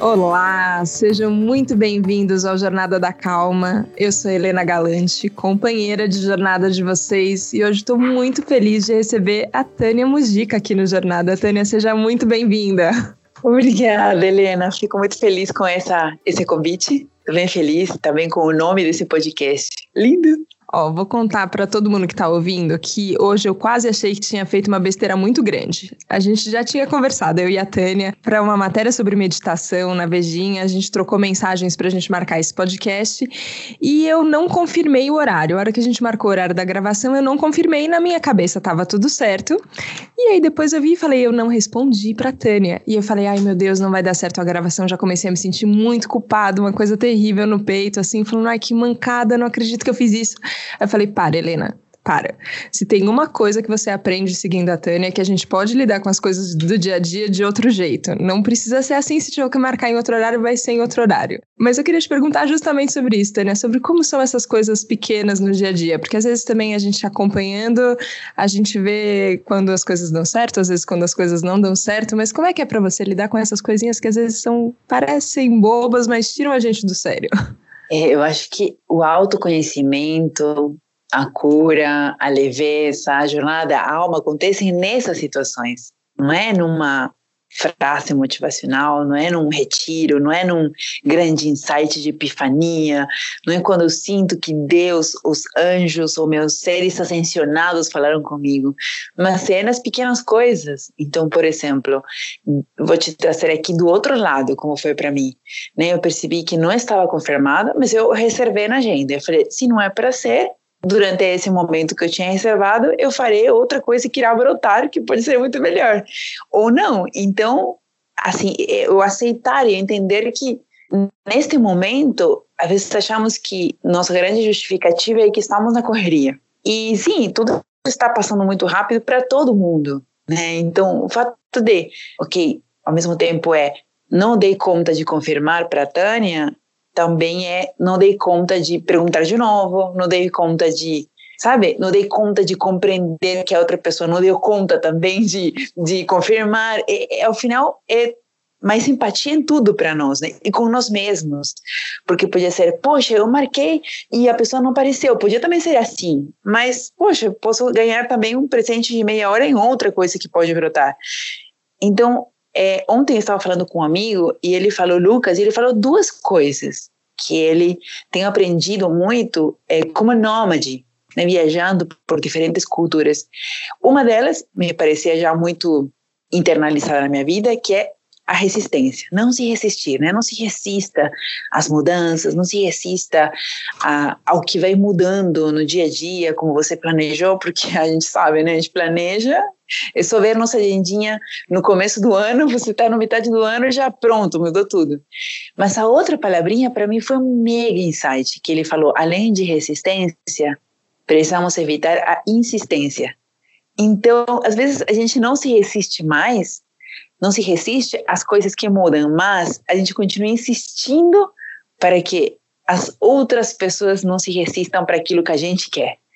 Olá, sejam muito bem-vindos ao Jornada da Calma. Eu sou Helena Galante, companheira de jornada de vocês, e hoje estou muito feliz de receber a Tânia Mujica aqui no Jornada. Tânia, seja muito bem-vinda. Obrigada, Helena. Fico muito feliz com essa, esse convite. Estou bem feliz também com o nome desse podcast. Lindo! Ó, vou contar para todo mundo que tá ouvindo que hoje eu quase achei que tinha feito uma besteira muito grande. A gente já tinha conversado, eu e a Tânia, para uma matéria sobre meditação na Vejinha. A gente trocou mensagens pra gente marcar esse podcast e eu não confirmei o horário. A hora que a gente marcou o horário da gravação, eu não confirmei. Na minha cabeça tava tudo certo. E aí depois eu vi e falei, eu não respondi pra Tânia. E eu falei, ai meu Deus, não vai dar certo a gravação. Já comecei a me sentir muito culpado, uma coisa terrível no peito, assim, falando, ai que mancada, não acredito que eu fiz isso. Eu falei, para, Helena, para. Se tem uma coisa que você aprende seguindo a Tânia é que a gente pode lidar com as coisas do dia a dia de outro jeito. Não precisa ser assim, se tiver que marcar em outro horário, vai ser em outro horário. Mas eu queria te perguntar justamente sobre isso, Tânia, sobre como são essas coisas pequenas no dia a dia, porque às vezes também a gente acompanhando, a gente vê quando as coisas dão certo, às vezes quando as coisas não dão certo, mas como é que é para você lidar com essas coisinhas que às vezes são parecem bobas, mas tiram a gente do sério? É, eu acho que o autoconhecimento, a cura, a leveza, a jornada da alma acontecem nessas situações. Não é numa frase motivacional, não é num retiro, não é num grande insight de epifania, não é quando eu sinto que Deus, os anjos ou meus seres ascensionados falaram comigo, mas é nas pequenas coisas. Então, por exemplo, vou te trazer aqui do outro lado como foi para mim, né? Eu percebi que não estava confirmada, mas eu reservei na agenda. Eu falei, se não é para ser, durante esse momento que eu tinha reservado, eu farei outra coisa que irá brotar, que pode ser muito melhor. Ou não. Então, assim, eu aceitar e entender que neste momento, às vezes achamos que nossa grande justificativa é que estamos na correria. E sim, tudo está passando muito rápido para todo mundo, né? Então, o fato de, ok, ao mesmo tempo é não dei conta de confirmar para a Tânia, também é não dei conta de perguntar de novo, não dei conta de sabe? Não dei conta de compreender que a outra pessoa não deu conta também de, de confirmar. E, ao final, é mais simpatia em tudo para nós, né? E com nós mesmos. Porque podia ser, poxa, eu marquei e a pessoa não apareceu. Podia também ser assim. Mas, poxa, posso ganhar também um presente de meia hora em outra coisa que pode brotar. Então, é, ontem eu estava falando com um amigo e ele falou, Lucas, e ele falou duas coisas que ele tem aprendido muito é, como nômade, né, viajando por diferentes culturas. Uma delas me parecia já muito internalizada na minha vida, que é a resistência. Não se resistir, né? Não se resista às mudanças, não se resista a, ao que vai mudando no dia a dia, como você planejou, porque a gente sabe, né? A gente planeja, é só ver nossa agendinha no começo do ano, você está no metade do ano e já pronto, mudou tudo. Mas a outra palavrinha para mim foi um mega insight, que ele falou, além de resistência, precisamos evitar a insistência. Então, às vezes a gente não se resiste mais não se resiste às coisas que mudam, mas a gente continua insistindo para que as outras pessoas não se resistam para aquilo que a gente quer.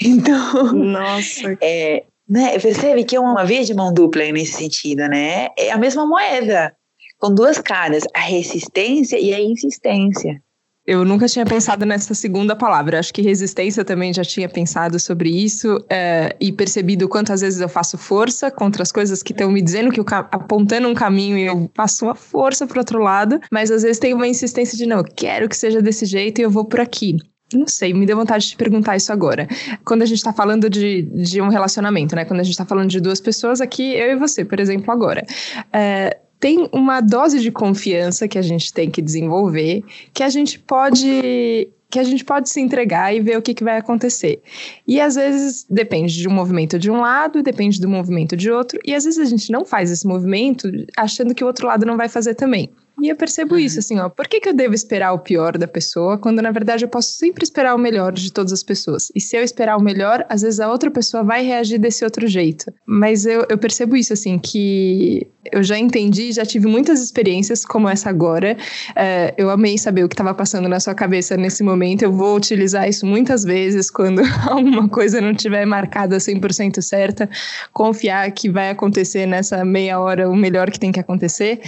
Então, nossa, é, né, percebe que é uma via de mão dupla nesse sentido, né? É a mesma moeda, com duas caras, a resistência e a insistência. Eu nunca tinha pensado nessa segunda palavra. Acho que resistência também já tinha pensado sobre isso é, e percebido quantas vezes eu faço força contra as coisas que estão me dizendo que eu apontando um caminho e eu faço uma força para outro lado, mas às vezes tem uma insistência de não, eu quero que seja desse jeito e eu vou por aqui. Não sei, me deu vontade de te perguntar isso agora. Quando a gente está falando de, de um relacionamento, né? Quando a gente está falando de duas pessoas aqui, eu e você, por exemplo, agora. É, tem uma dose de confiança que a gente tem que desenvolver, que a gente pode que a gente pode se entregar e ver o que, que vai acontecer. E às vezes depende de um movimento de um lado, depende do movimento de outro, e às vezes a gente não faz esse movimento achando que o outro lado não vai fazer também. E eu percebo uhum. isso, assim, ó. Por que, que eu devo esperar o pior da pessoa, quando na verdade eu posso sempre esperar o melhor de todas as pessoas? E se eu esperar o melhor, às vezes a outra pessoa vai reagir desse outro jeito. Mas eu, eu percebo isso, assim, que eu já entendi, já tive muitas experiências como essa agora. É, eu amei saber o que estava passando na sua cabeça nesse momento. Eu vou utilizar isso muitas vezes quando alguma coisa não estiver marcada 100% certa. Confiar que vai acontecer nessa meia hora o melhor que tem que acontecer.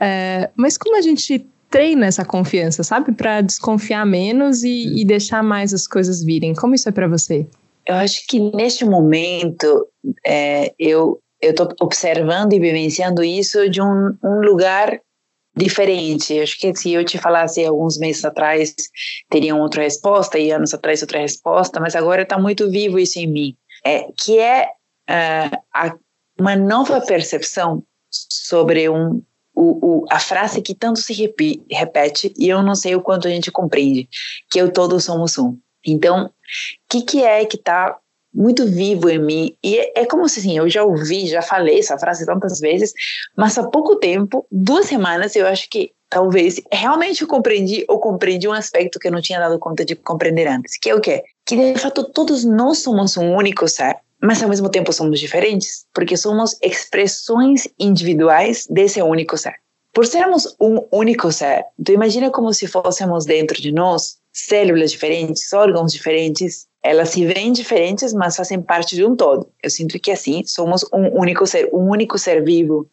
É, mas mas como a gente treina essa confiança, sabe? Para desconfiar menos e, e, deixar mais as coisas virem. Como isso é para você? Eu acho que neste momento é, eu eu estou observando e vivenciando isso de um, um lugar diferente. Acho que se eu te falasse alguns meses atrás, teriam outra resposta, e anos atrás outra resposta, mas agora está muito vivo isso em mim. É, que é uh, a, uma nova percepção sobre um, o, o, a frase que tanto se repete e eu não sei o quanto a gente compreende, que eu todos somos um. Então, o que, que é que está muito vivo em mim. E é, é como se assim, eu já ouvi, já falei essa frase tantas vezes, mas há pouco tempo, duas semanas, eu acho que talvez realmente eu compreendi ou compreendi um aspecto que eu não tinha dado conta de compreender antes, que é o quê? Que de fato todos nós somos um único ser, mas ao mesmo tempo somos diferentes, porque somos expressões individuais desse único ser. Por sermos um único ser, então imagina como se fôssemos dentro de nós células diferentes, órgãos diferentes, elas se veem diferentes, mas fazem parte de um todo. Eu sinto que assim somos um único ser, um único ser vivo,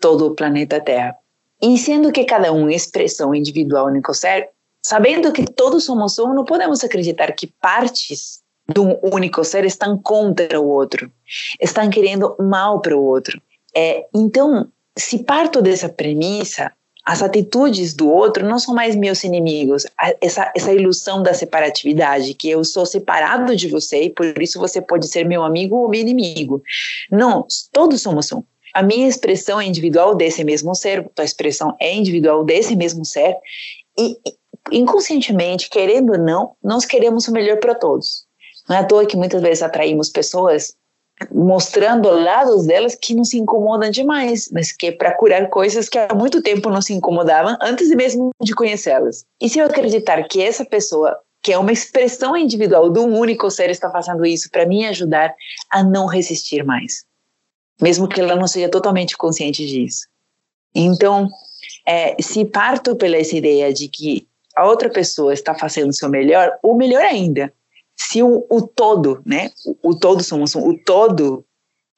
todo o planeta Terra. E sendo que cada um é expressão individual, único ser, sabendo que todos somos um, não podemos acreditar que partes de um único ser estão contra o outro, estão querendo mal para o outro. É, então, se parto dessa premissa, as atitudes do outro não são mais meus inimigos. Essa, essa ilusão da separatividade, que eu sou separado de você e por isso você pode ser meu amigo ou meu inimigo. Não, todos somos um. A minha expressão é individual desse mesmo ser, a expressão é individual desse mesmo ser, e inconscientemente, querendo ou não, nós queremos o melhor para todos. Não é à toa que muitas vezes atraímos pessoas mostrando lados delas que não se incomodam demais, mas que é para curar coisas que há muito tempo não se incomodavam antes mesmo de conhecê-las. E se eu acreditar que essa pessoa, que é uma expressão individual de um único ser, está fazendo isso para me ajudar a não resistir mais, mesmo que ela não seja totalmente consciente disso. Então, é, se parto pela essa ideia de que a outra pessoa está fazendo o seu melhor, ou melhor ainda, se o, o todo, né, o, o, todo somos um, o todo,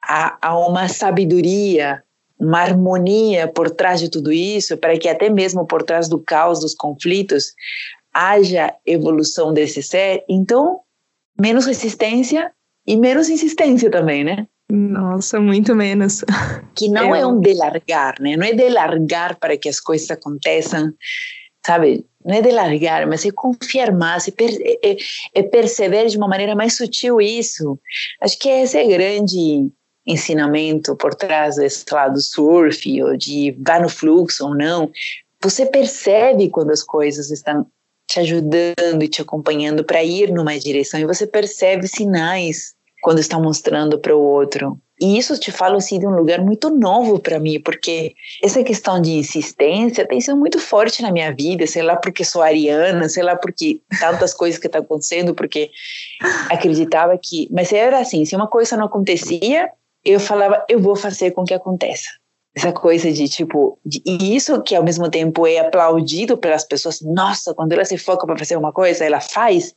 há, há uma sabedoria, uma harmonia por trás de tudo isso, para que até mesmo por trás do caos, dos conflitos, haja evolução desse ser, então menos resistência e menos insistência também, né? Nossa, muito menos. Que não é é um delargar, né? Não é delargar para que as coisas aconteçam, sabe? Não é de largar, mas é confiar mais, é, per, é, é, perceber de uma maneira mais sutil isso. Acho que esse é grande ensinamento por trás desse lado surf, ou de vá no fluxo ou não. Você percebe quando as coisas estão te ajudando e te acompanhando para ir numa direção, e você percebe sinais quando estão mostrando para o outro. E isso te falo assim de um lugar muito novo para mim, porque essa questão de insistência tem sido muito forte na minha vida, sei lá porque sou ariana, sei lá porque tantas coisas que estão tá acontecendo, porque acreditava que, mas era assim, se uma coisa não acontecia, eu falava, eu vou fazer com que aconteça. Essa coisa de tipo, e isso que ao mesmo tempo é aplaudido pelas pessoas, nossa, quando ela se foca para fazer uma coisa, ela faz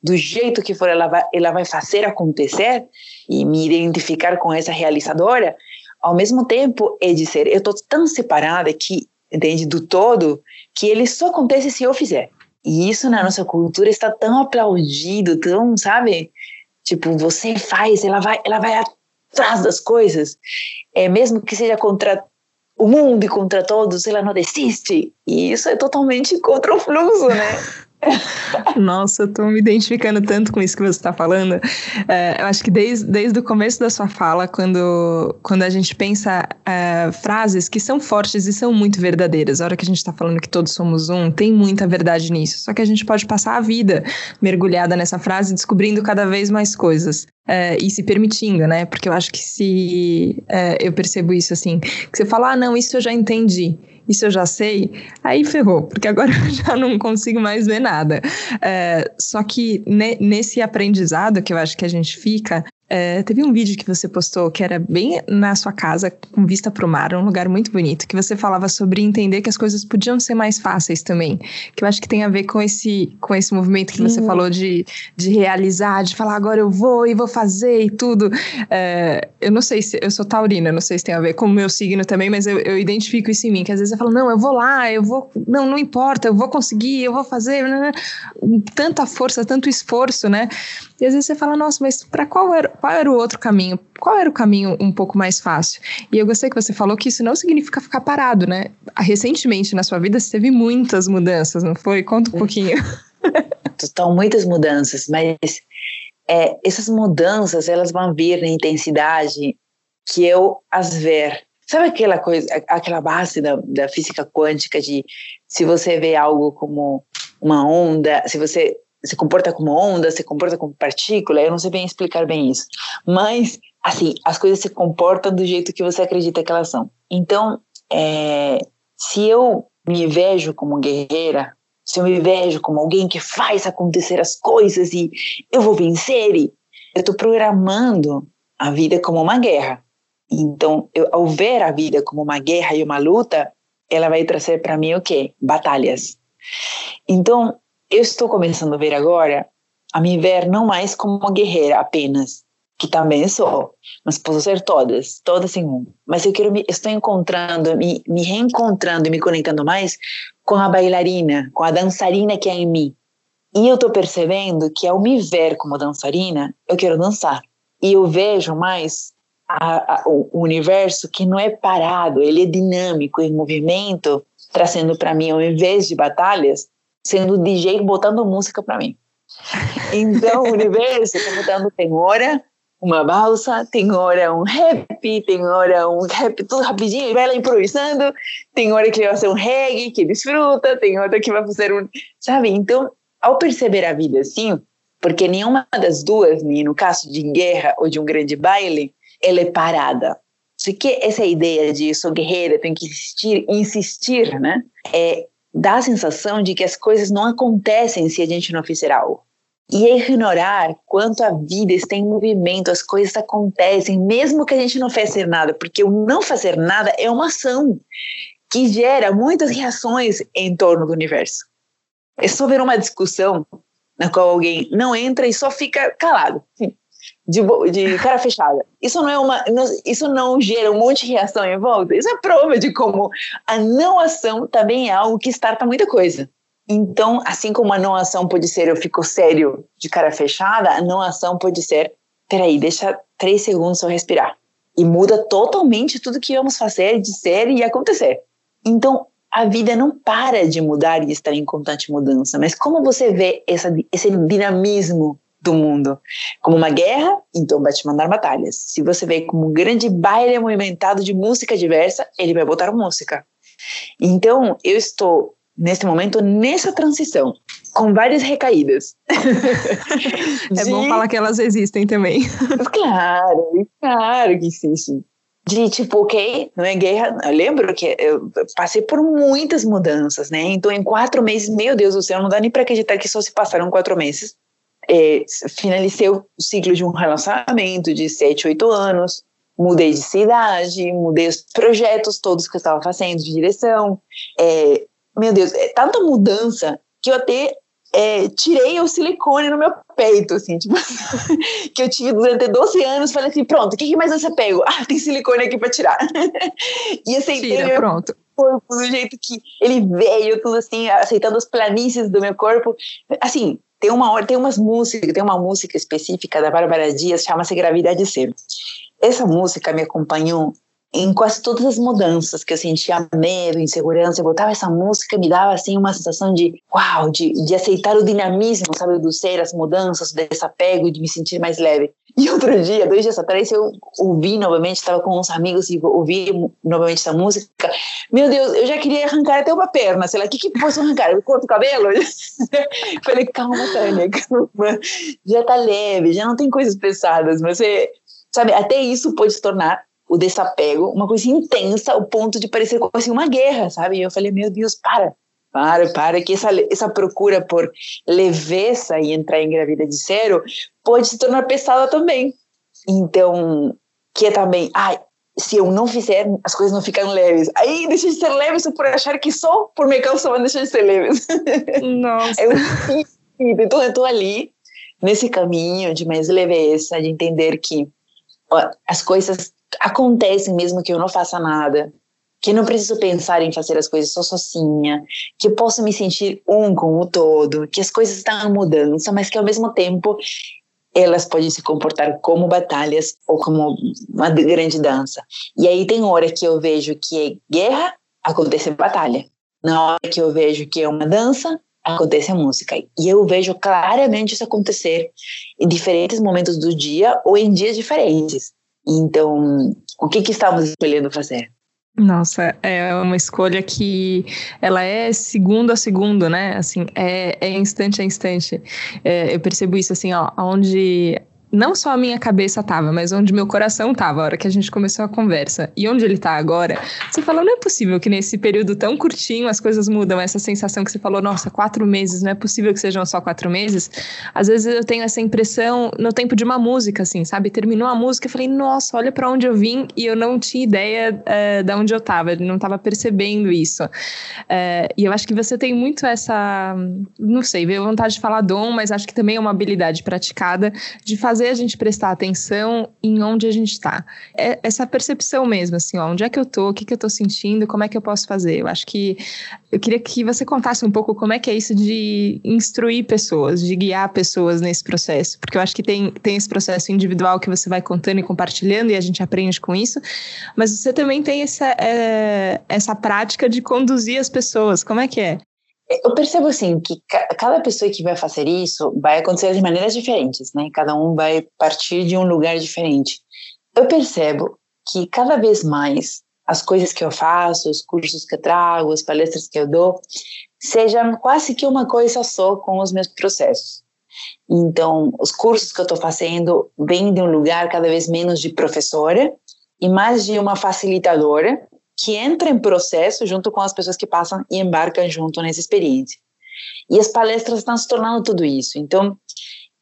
do jeito que for, ela vai, ela vai fazer acontecer e me identificar com essa realizadora, ao mesmo tempo é dizer, eu estou tão separada que, entende, do todo, que ele só acontece se eu fizer. E isso na nossa cultura está tão aplaudido, tão, sabe? Tipo, você faz, ela vai, ela vai atrás das coisas. É mesmo que seja contra o mundo e contra todos, ela não desiste. E isso é totalmente contra o fluxo, né? Nossa, eu tô me identificando tanto com isso que você está falando. É, eu acho que desde, desde o começo da sua fala, quando, quando a gente pensa é, frases que são fortes e são muito verdadeiras, a hora que a gente está falando que todos somos um, tem muita verdade nisso. Só que a gente pode passar a vida mergulhada nessa frase, descobrindo cada vez mais coisas. É, e se permitindo, né? Porque eu acho que se é, eu percebo isso assim, que você fala, ah, não, isso eu já entendi isso eu já sei, aí ferrou, porque agora eu já não consigo mais ver nada. É, só que ne, nesse aprendizado que eu acho que a gente fica, é, teve um vídeo que você postou que era bem na sua casa, com vista para o mar, um lugar muito bonito, que você falava sobre entender que as coisas podiam ser mais fáceis também. Que eu acho que tem a ver com esse, com esse movimento que você falou de, de realizar, de falar agora eu vou e vou fazer e tudo. É, eu não sei se eu sou taurina, não sei se tem a ver com o meu signo também, mas eu, eu identifico isso em mim, que às vezes eu falo, não, eu vou lá, eu vou, não, não importa, eu vou conseguir, eu vou fazer, né? né, né tanta força, tanto esforço, né? E às vezes você fala, nossa, mas para qual era, qual era o outro caminho? Qual era o caminho um pouco mais fácil? E eu gostei que você falou que isso não significa ficar parado, né? Recentemente na sua vida você teve muitas mudanças, não foi? Conta um pouquinho. Total, muitas mudanças, mas é, essas mudanças elas vão vir na intensidade que eu as ver. Sabe aquela coisa, aquela base da, da física quântica de se você vê algo como uma onda, se você se comporta como onda, se comporta como partícula, eu não sei bem explicar bem isso. Mas, assim, as coisas se comportam do jeito que você acredita que elas são. Então, é, se eu me vejo como guerreira, se eu me vejo como alguém que faz acontecer as coisas e eu vou vencer, e eu estou programando a vida como uma guerra. Então, eu, ao ver a vida como uma guerra e uma luta, ela vai trazer para mim o quê? Batalhas. Então, eu estou começando a ver agora, a me ver não mais como uma guerreira apenas, que também sou, mas posso ser todas, todas em um. Mas eu quero me, estou encontrando, me, me reencontrando e me conectando mais com a bailarina, com a dançarina que é em mim. E eu estou percebendo que ao me ver como dançarina, eu quero dançar. E eu vejo mais a, a, o universo que não é parado, ele é dinâmico, em movimento, trazendo para mim, ao invés de batalhas, sendo DJ botando música para mim. Então, o universo está botando, tem hora uma balsa, tem hora um rap, tem hora um rap tudo rapidinho, e vai lá improvisando, tem hora que ele vai fazer um reggae, que desfruta, tem hora que vai fazer um... Sabe? Então, ao perceber a vida assim, porque nenhuma das duas, nem no caso de guerra ou de um grande baile, ela é parada. Se que essa ideia de sou guerreira, tenho que insistir, insistir, né? É dá a sensação de que as coisas não acontecem se a gente não fizer algo. E é ignorar quanto a vida está em movimento, as coisas acontecem, mesmo que a gente não faça nada, porque o não fazer nada é uma ação que gera muitas reações em torno do universo. É só ver uma discussão na qual alguém não entra e só fica calado de, de cara fechada. Isso não é uma, isso não gera um monte de reação em volta. Isso é prova de como a não ação também é algo que starta muita coisa. Então, assim como a não ação pode ser eu fico sério de cara fechada, a não ação pode ser, peraí, deixa três segundos eu respirar. E muda totalmente tudo que vamos fazer, dizer e acontecer. Então, a vida não para de mudar e estar em constante mudança, mas como você vê essa, esse dinamismo do mundo. Como uma guerra, então vai te mandar batalhas. Se você vê como um grande baile movimentado de música diversa, ele vai botar música. Então, eu estou nesse momento nessa transição, com várias recaídas. é de... bom falar que elas existem também. claro, claro que existe. De tipo, ok, não é guerra. Eu lembro que eu passei por muitas mudanças, né? Então, em quatro meses, meu Deus do céu, não dá nem para acreditar que só se passaram quatro meses é, finalizei o ciclo de um relacionamento de 7, 8 anos, mudei de cidade, mudei os projetos todos que eu estava fazendo de direção. É, meu Deus, é tanta mudança que eu até é, tirei o silicone no meu peito, assim, tipo, que eu tive durante 12 anos, falei assim, pronto, o que, que mais você pego? Ah, tem silicone aqui para tirar. e aceitei Tira, meu pronto. corpo do jeito que ele veio, tudo assim, aceitando as planícies do meu corpo. Assim, tem uma tem umas músicas, tem uma música específica da Bárbara Dias, chama-se Gravidade Zero. Essa música me acompanhou em quase todas as mudanças que eu sentia medo, insegurança, eu botava essa música me dava assim uma sensação de uau, de, de aceitar o dinamismo, sabe, do ser, as mudanças, o desapego, de me sentir mais leve. E outro dia, dois dias atrás, eu ouvi novamente, estava com uns amigos e ouvi novamente essa música. Meu Deus, eu já queria arrancar até uma perna, sei lá, o que que posso arrancar? Eu corto o cabelo? Falei, calma, Tânia, calma, já tá leve, já não tem coisas pesadas, mas você, sabe, até isso pode se tornar o desapego, uma coisa intensa, ao ponto de parecer quase uma guerra, sabe? E eu falei, meu Deus, para, para, para, que essa, essa procura por leveza e entrar em gravidez de zero pode se tornar pesada também. Então, que é também, ai, se eu não fizer, as coisas não ficam leves. Aí deixa de ser leves por achar que só por me causa vão deixar de ser leves. Nossa. Eu, então eu estou ali nesse caminho de mais leveza, de entender que ó, as coisas acontecem mesmo que eu não faça nada, que eu não preciso pensar em fazer as coisas só sozinha, que eu posso me sentir um com o todo, que as coisas estão em mudança, mas que ao mesmo tempo elas podem se comportar como batalhas ou como uma grande dança. E aí tem hora que eu vejo que é guerra, acontece batalha. Na hora que eu vejo que é uma dança, acontece a música. E eu vejo claramente isso acontecer em diferentes momentos do dia ou em dias diferentes. Então, o que, que estamos escolhendo fazer? Nossa, é uma escolha que ela é segundo a segundo, né? Assim, é, é instante a instante. É, eu percebo isso assim, ó, onde não só a minha cabeça tava, mas onde meu coração tava, a hora que a gente começou a conversa. E onde ele tá agora, você fala, não é possível que nesse período tão curtinho as coisas mudam. Essa sensação que você falou, nossa, quatro meses, não é possível que sejam só quatro meses. Às vezes eu tenho essa impressão no tempo de uma música, assim, sabe? Terminou a música e falei, nossa, olha para onde eu vim e eu não tinha ideia é, de onde eu tava, não tava percebendo isso. É, e eu acho que você tem muito essa, não sei, veio vontade de falar dom, mas acho que também é uma habilidade praticada de fazer fazer a gente prestar atenção em onde a gente está. É essa percepção mesmo, assim, ó, onde é que eu tô, o que, que eu tô sentindo, como é que eu posso fazer. Eu acho que eu queria que você contasse um pouco como é que é isso de instruir pessoas, de guiar pessoas nesse processo, porque eu acho que tem, tem esse processo individual que você vai contando e compartilhando e a gente aprende com isso, mas você também tem essa, é, essa prática de conduzir as pessoas. Como é que é? Eu percebo assim que cada pessoa que vai fazer isso vai acontecer de maneiras diferentes, né? Cada um vai partir de um lugar diferente. Eu percebo que cada vez mais as coisas que eu faço, os cursos que eu trago, as palestras que eu dou, sejam quase que uma coisa só com os meus processos. Então, os cursos que eu estou fazendo vêm de um lugar cada vez menos de professora e mais de uma facilitadora que entra em processo junto com as pessoas que passam e embarcam junto nessa experiência. E as palestras estão se tornando tudo isso. Então,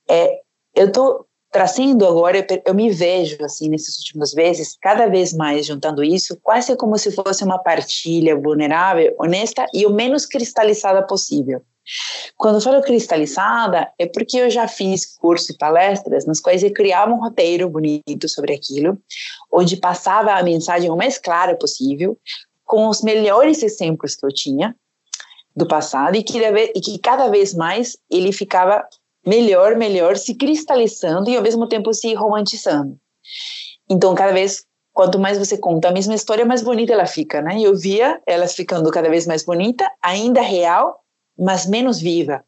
é, eu estou trazendo agora, eu me vejo assim nesses últimos meses, cada vez mais juntando isso, quase como se fosse uma partilha vulnerável, honesta e o menos cristalizada possível. Quando eu falo cristalizada, é porque eu já fiz cursos e palestras nas quais eu criava um roteiro bonito sobre aquilo, onde passava a mensagem o mais clara possível, com os melhores exemplos que eu tinha do passado e que, e que cada vez mais ele ficava melhor, melhor, se cristalizando e ao mesmo tempo se romantizando. Então, cada vez, quanto mais você conta a mesma história, mais bonita ela fica, né? Eu via elas ficando cada vez mais bonita, ainda real, mas menos viva.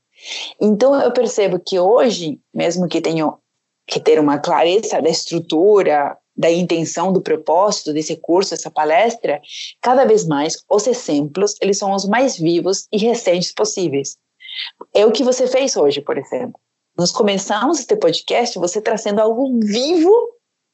Então eu percebo que hoje, mesmo que tenho que ter uma clareza da estrutura, da intenção, do propósito desse curso, dessa palestra, cada vez mais os exemplos, eles são os mais vivos e recentes possíveis. É o que você fez hoje, por exemplo. Nós começamos este podcast você trazendo algo vivo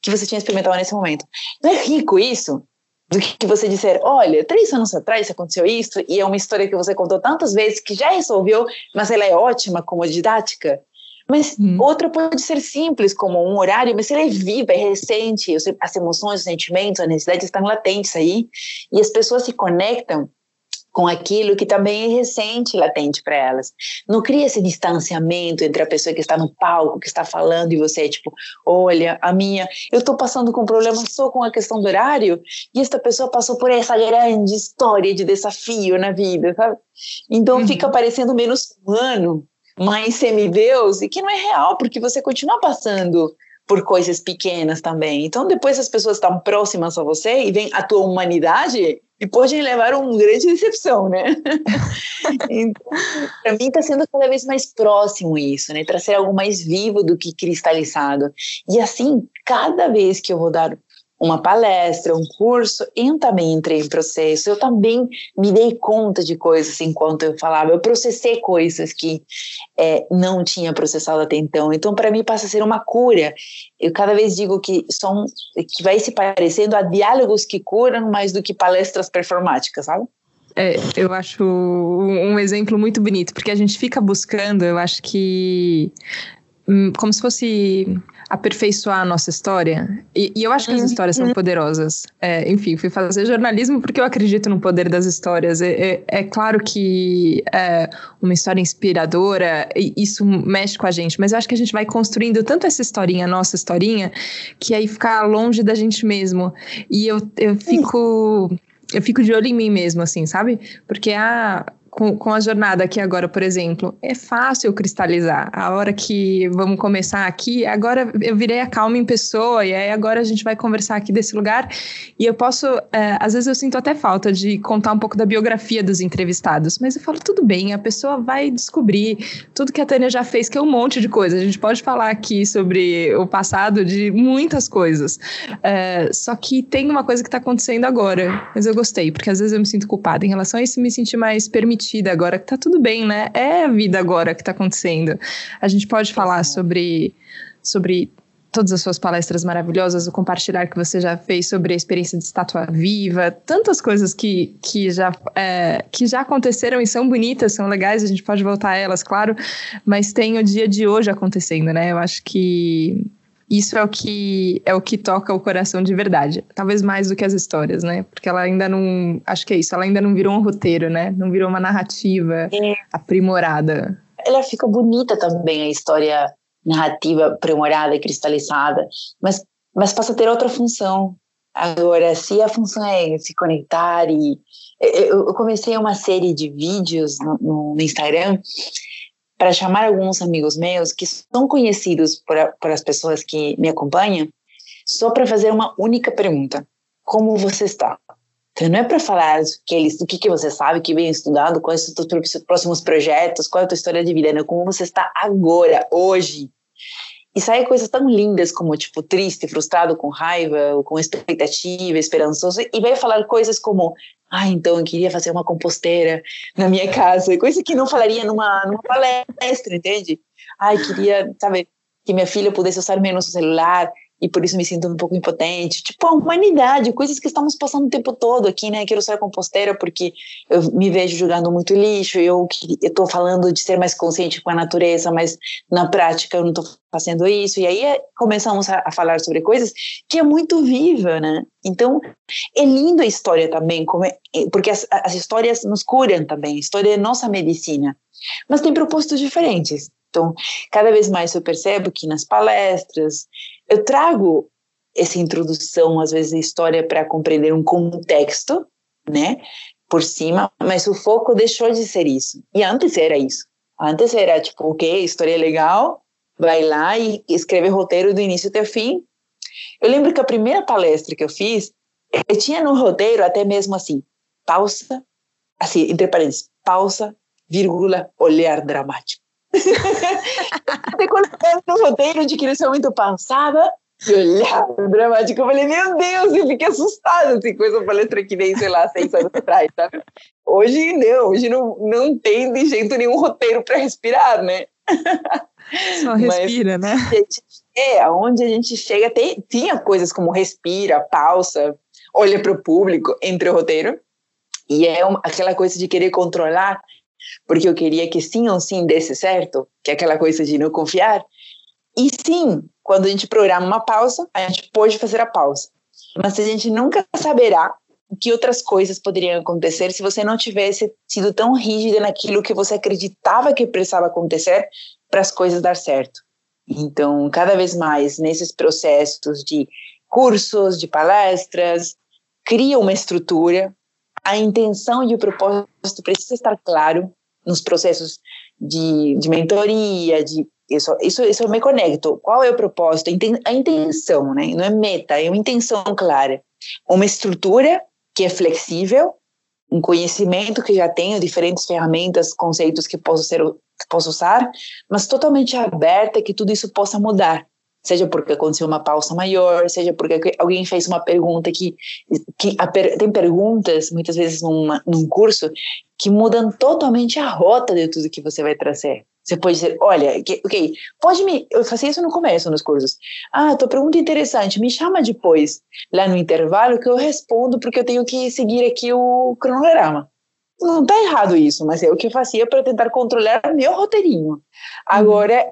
que você tinha experimentado nesse momento. Não é rico isso? do que você dizer, olha, três anos atrás aconteceu isso, e é uma história que você contou tantas vezes que já resolveu, mas ela é ótima como didática. Mas hum. outra pode ser simples, como um horário, mas ela é viva, é recente, as emoções, os sentimentos, as necessidades estão latentes aí, e as pessoas se conectam com aquilo que também é recente latente para elas. Não cria esse distanciamento entre a pessoa que está no palco, que está falando, e você, tipo, olha, a minha, eu estou passando com um problema só com a questão do horário, e esta pessoa passou por essa grande história de desafio na vida, sabe? Então uhum. fica parecendo menos humano, mais semideus, e que não é real, porque você continua passando por coisas pequenas também. Então, depois as pessoas estão próximas a você e vem a tua humanidade e pode levar a uma grande decepção, né? então, para mim está sendo cada vez mais próximo isso, né? Trazer algo mais vivo do que cristalizado. E assim, cada vez que eu vou dar uma palestra, um curso, eu também entrei em processo, eu também me dei conta de coisas enquanto eu falava, eu processei coisas que é, não tinha processado até então, então para mim passa a ser uma cura, eu cada vez digo que são, que vai se parecendo a diálogos que curam mais do que palestras performáticas, sabe? É, eu acho um exemplo muito bonito, porque a gente fica buscando, eu acho que hum, como se fosse aperfeiçoar a nossa história. E, e eu acho que as histórias são uhum. poderosas. É, enfim, fui fazer jornalismo porque eu acredito no poder das histórias. É, é, é claro que é, uma história inspiradora, isso mexe com a gente, mas eu acho que a gente vai construindo tanto essa historinha, nossa historinha, que aí fica longe da gente mesmo. E eu, eu fico. Eu fico de olho em mim mesmo, assim, sabe? Porque a, ah, com, com a jornada aqui agora, por exemplo, é fácil cristalizar. A hora que vamos começar aqui, agora eu virei a calma em pessoa, e aí agora a gente vai conversar aqui desse lugar. E eu posso, é, às vezes eu sinto até falta de contar um pouco da biografia dos entrevistados, mas eu falo, tudo bem, a pessoa vai descobrir tudo que a Tânia já fez, que é um monte de coisa. A gente pode falar aqui sobre o passado de muitas coisas. É, só que tem uma coisa que está acontecendo agora, mas eu gostei, porque às vezes eu me sinto culpada em relação a isso, me sentir mais permitida divertida agora, que tá tudo bem, né? É a vida agora que tá acontecendo. A gente pode falar sobre, sobre todas as suas palestras maravilhosas, o compartilhar que você já fez sobre a experiência de estátua viva, tantas coisas que, que, já, é, que já aconteceram e são bonitas, são legais, a gente pode voltar a elas, claro, mas tem o dia de hoje acontecendo, né? Eu acho que isso é o que é o que toca o coração de verdade. Talvez mais do que as histórias, né? Porque ela ainda não. Acho que é isso, ela ainda não virou um roteiro, né? Não virou uma narrativa é. aprimorada. Ela fica bonita também, a história narrativa aprimorada e cristalizada, mas, mas passa a ter outra função. Agora, se a função é se conectar e. Eu comecei uma série de vídeos no, no Instagram para chamar alguns amigos meus que são conhecidos por, por as pessoas que me acompanham, só para fazer uma única pergunta: como você está? Então, não é para falar que eles, o que, que você sabe, que vem estudando, quais são os seus próximos projetos, qual é a tua história de vida, não, como você está agora, hoje. E sai coisas tão lindas como, tipo, triste, frustrado, com raiva, com expectativa, esperançoso, e vai falar coisas como, ah, então eu queria fazer uma composteira na minha casa, coisa que não falaria numa, numa palestra, entende? Ai, queria, sabe, que minha filha pudesse usar menos o celular, e por isso me sinto um pouco impotente. Tipo, a humanidade, coisas que estamos passando o tempo todo aqui, né? Quero ser composteira porque eu me vejo jogando muito lixo, eu estou falando de ser mais consciente com a natureza, mas na prática eu não estou fazendo isso. E aí é, começamos a, a, falar sobre coisas que é muito viva, né? Então, é lindo a história também, é, porque as, as histórias nos curam também, a história é nossa medicina. Mas tem propósitos diferentes. Então, cada vez mais eu percebo que nas palestras, eu trago essa introdução, às vezes, da história para compreender um contexto, né, por cima, mas o foco deixou de ser isso. E antes era isso. Antes era tipo, ok, história é legal, vai lá e escreve roteiro do início até o fim. Eu lembro que a primeira palestra que eu fiz, eu tinha no roteiro até mesmo assim, pausa, assim, entre parênteses, pausa, vírgula, olhar dramático. Até colocando no roteiro de que eles são muito passada e olhava dramático. Eu falei, meu Deus, eu fiquei assustada assim, com essa palestra que nem, sei lá, seis anos atrás, sabe? Hoje não, hoje não, não tem de jeito nenhum roteiro para respirar, né? Só respira, Mas, né? É, aonde a gente chega, tem, tinha coisas como respira, pausa, olha para o público entre o roteiro. E é uma, aquela coisa de querer controlar porque eu queria que sim ou sim desse certo, que é aquela coisa de não confiar. E sim, quando a gente programa uma pausa, a gente pode fazer a pausa. Mas a gente nunca saberá que outras coisas poderiam acontecer se você não tivesse sido tão rígida naquilo que você acreditava que precisava acontecer para as coisas dar certo. Então, cada vez mais nesses processos de cursos, de palestras, cria uma estrutura a intenção e o propósito precisa estar claro nos processos de, de mentoria, de isso, isso, isso eu me conecto. Qual é o propósito? A intenção, né? Não é meta, é uma intenção clara. Uma estrutura que é flexível, um conhecimento que já tenho, diferentes ferramentas, conceitos que posso, ser, posso usar, mas totalmente aberta que tudo isso possa mudar seja porque aconteceu uma pausa maior, seja porque alguém fez uma pergunta que, que per, tem perguntas, muitas vezes numa, num curso, que mudam totalmente a rota de tudo que você vai trazer. Você pode dizer, olha, que, ok, pode me. Eu fazia isso no começo nos cursos. Ah, tua pergunta é interessante, me chama depois, lá no intervalo, que eu respondo, porque eu tenho que seguir aqui o cronograma. Não está errado isso, mas é o que eu fazia para tentar controlar meu roteirinho. Agora,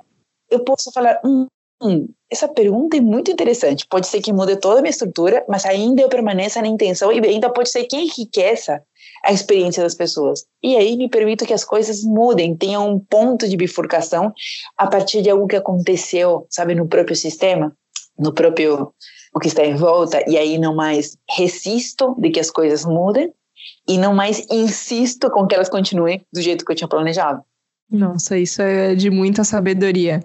eu posso falar, hum, hum, essa pergunta é muito interessante. Pode ser que mude toda a minha estrutura, mas ainda eu permaneça na intenção e ainda pode ser que enriqueça a experiência das pessoas. E aí me permito que as coisas mudem, tenham um ponto de bifurcação a partir de algo que aconteceu, sabe, no próprio sistema, no próprio o que está em volta, e aí não mais resisto de que as coisas mudem e não mais insisto com que elas continuem do jeito que eu tinha planejado. Nossa, isso é de muita sabedoria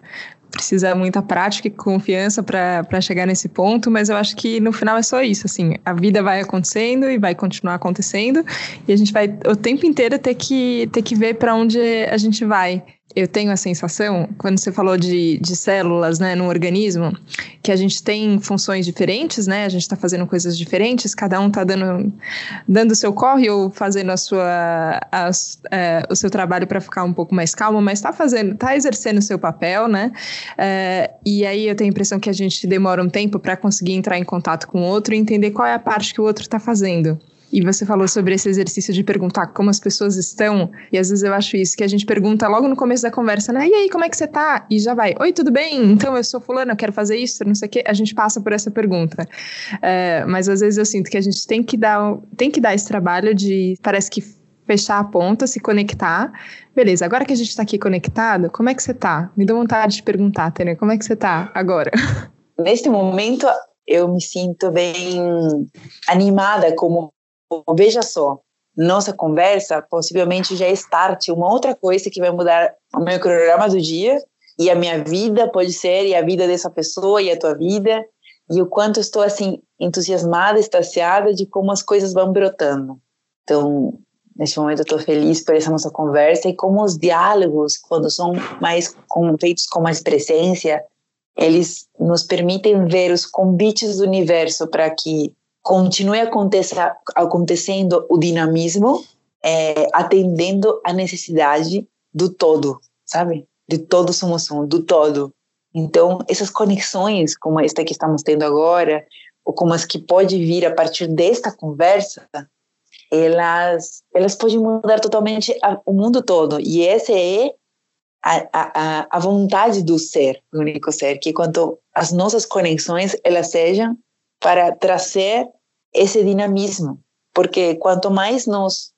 precisa muita prática e confiança para chegar nesse ponto, mas eu acho que no final é só isso, assim, a vida vai acontecendo e vai continuar acontecendo e a gente vai o tempo inteiro ter que ter que ver para onde a gente vai eu tenho a sensação, quando você falou de, de células né, no organismo, que a gente tem funções diferentes, né? A gente está fazendo coisas diferentes, cada um está dando, dando seu corre ou fazendo a sua, a, é, o seu trabalho para ficar um pouco mais calmo, mas está fazendo, está exercendo o seu papel, né? É, e aí eu tenho a impressão que a gente demora um tempo para conseguir entrar em contato com o outro e entender qual é a parte que o outro está fazendo. E você falou sobre esse exercício de perguntar como as pessoas estão, e às vezes eu acho isso, que a gente pergunta logo no começo da conversa, né? E aí, como é que você tá? E já vai, oi, tudo bem? Então eu sou fulano, eu quero fazer isso, não sei o quê. A gente passa por essa pergunta. É, mas às vezes eu sinto que a gente tem que dar, tem que dar esse trabalho de, parece que fechar a ponta, se conectar. Beleza, agora que a gente está aqui conectado, como é que você tá? Me dá vontade de perguntar, Tânia, como é que você tá agora? Neste momento, eu me sinto bem animada como veja só, nossa conversa possivelmente já start uma outra coisa que vai mudar o meu cronograma do dia e a minha vida pode ser e a vida dessa pessoa e a tua vida e o quanto estou assim entusiasmada, estaciada de como as coisas vão brotando. Então, neste momento eu estou feliz por essa nossa conversa e como os diálogos, quando são mais com, feitos com mais presença, eles nos permitem ver os convites do universo para que continue acontecendo o dinamismo, é, atendendo a necessidade do todo, sabe? De todos somos um, do todo. Então, essas conexões, como esta que estamos tendo agora, ou como as que pode vir a partir desta conversa, elas, elas podem mudar totalmente a, o mundo todo. E essa é a, a, a vontade do ser, do único ser, que quanto as nossas conexões elas sejam para trazer esse dinamismo, porque quanto mais nós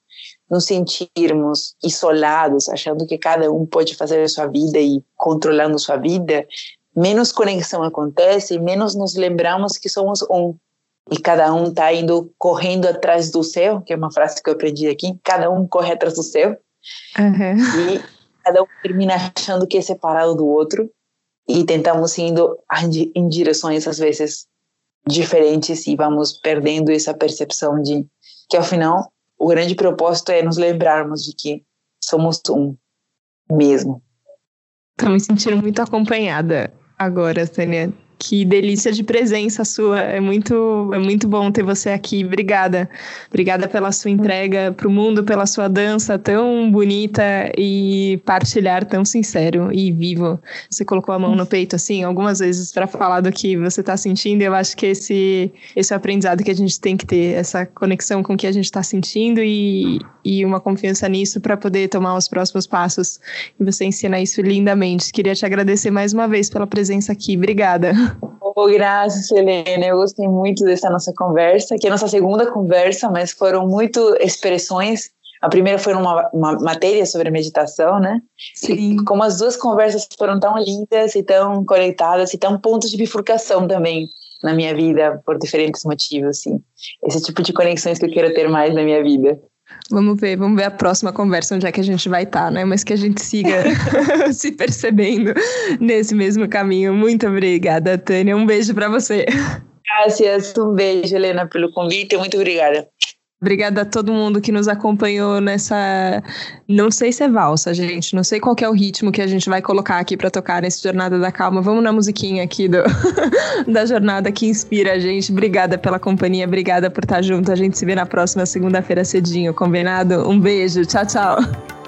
nos sentirmos isolados, achando que cada um pode fazer a sua vida e controlando sua vida, menos conexão acontece, menos nos lembramos que somos um. E cada um está indo correndo atrás do céu, que é uma frase que eu aprendi aqui, cada um corre atrás do céu. Uhum. E cada um termina achando que é separado do outro e tentamos indo em direções às vezes diferentes e vamos perdendo essa percepção de que ao final o grande propósito é nos lembrarmos de que somos um mesmo. Estou me sentindo muito acompanhada agora, Tânia. Que delícia de presença sua. É muito, é muito bom ter você aqui. Obrigada. Obrigada pela sua entrega para o mundo, pela sua dança tão bonita e partilhar tão sincero e vivo. Você colocou a mão no peito assim algumas vezes para falar do que você está sentindo. Eu acho que esse esse aprendizado que a gente tem que ter, essa conexão com o que a gente está sentindo e, e uma confiança nisso para poder tomar os próximos passos. E você ensina isso lindamente. Queria te agradecer mais uma vez pela presença aqui. Obrigada. Oh, graças, Helena. Eu gostei muito dessa nossa conversa, que é a nossa segunda conversa, mas foram muito expressões. A primeira foi uma, uma matéria sobre meditação, né? Sim. E como as duas conversas foram tão lindas e tão conectadas e tão pontos de bifurcação também na minha vida por diferentes motivos, assim. Esse tipo de conexões que eu quero ter mais na minha vida. Vamos ver, vamos ver a próxima conversa, onde é que a gente vai estar, tá, né? Mas que a gente siga se percebendo nesse mesmo caminho. Muito obrigada, Tânia. Um beijo para você. Graças, um beijo, Helena, pelo convite. Muito obrigada. Obrigada a todo mundo que nos acompanhou nessa. Não sei se é valsa, gente. Não sei qual é o ritmo que a gente vai colocar aqui para tocar nesse Jornada da Calma. Vamos na musiquinha aqui do... da jornada que inspira a gente. Obrigada pela companhia, obrigada por estar junto. A gente se vê na próxima segunda-feira cedinho, combinado? Um beijo, tchau, tchau.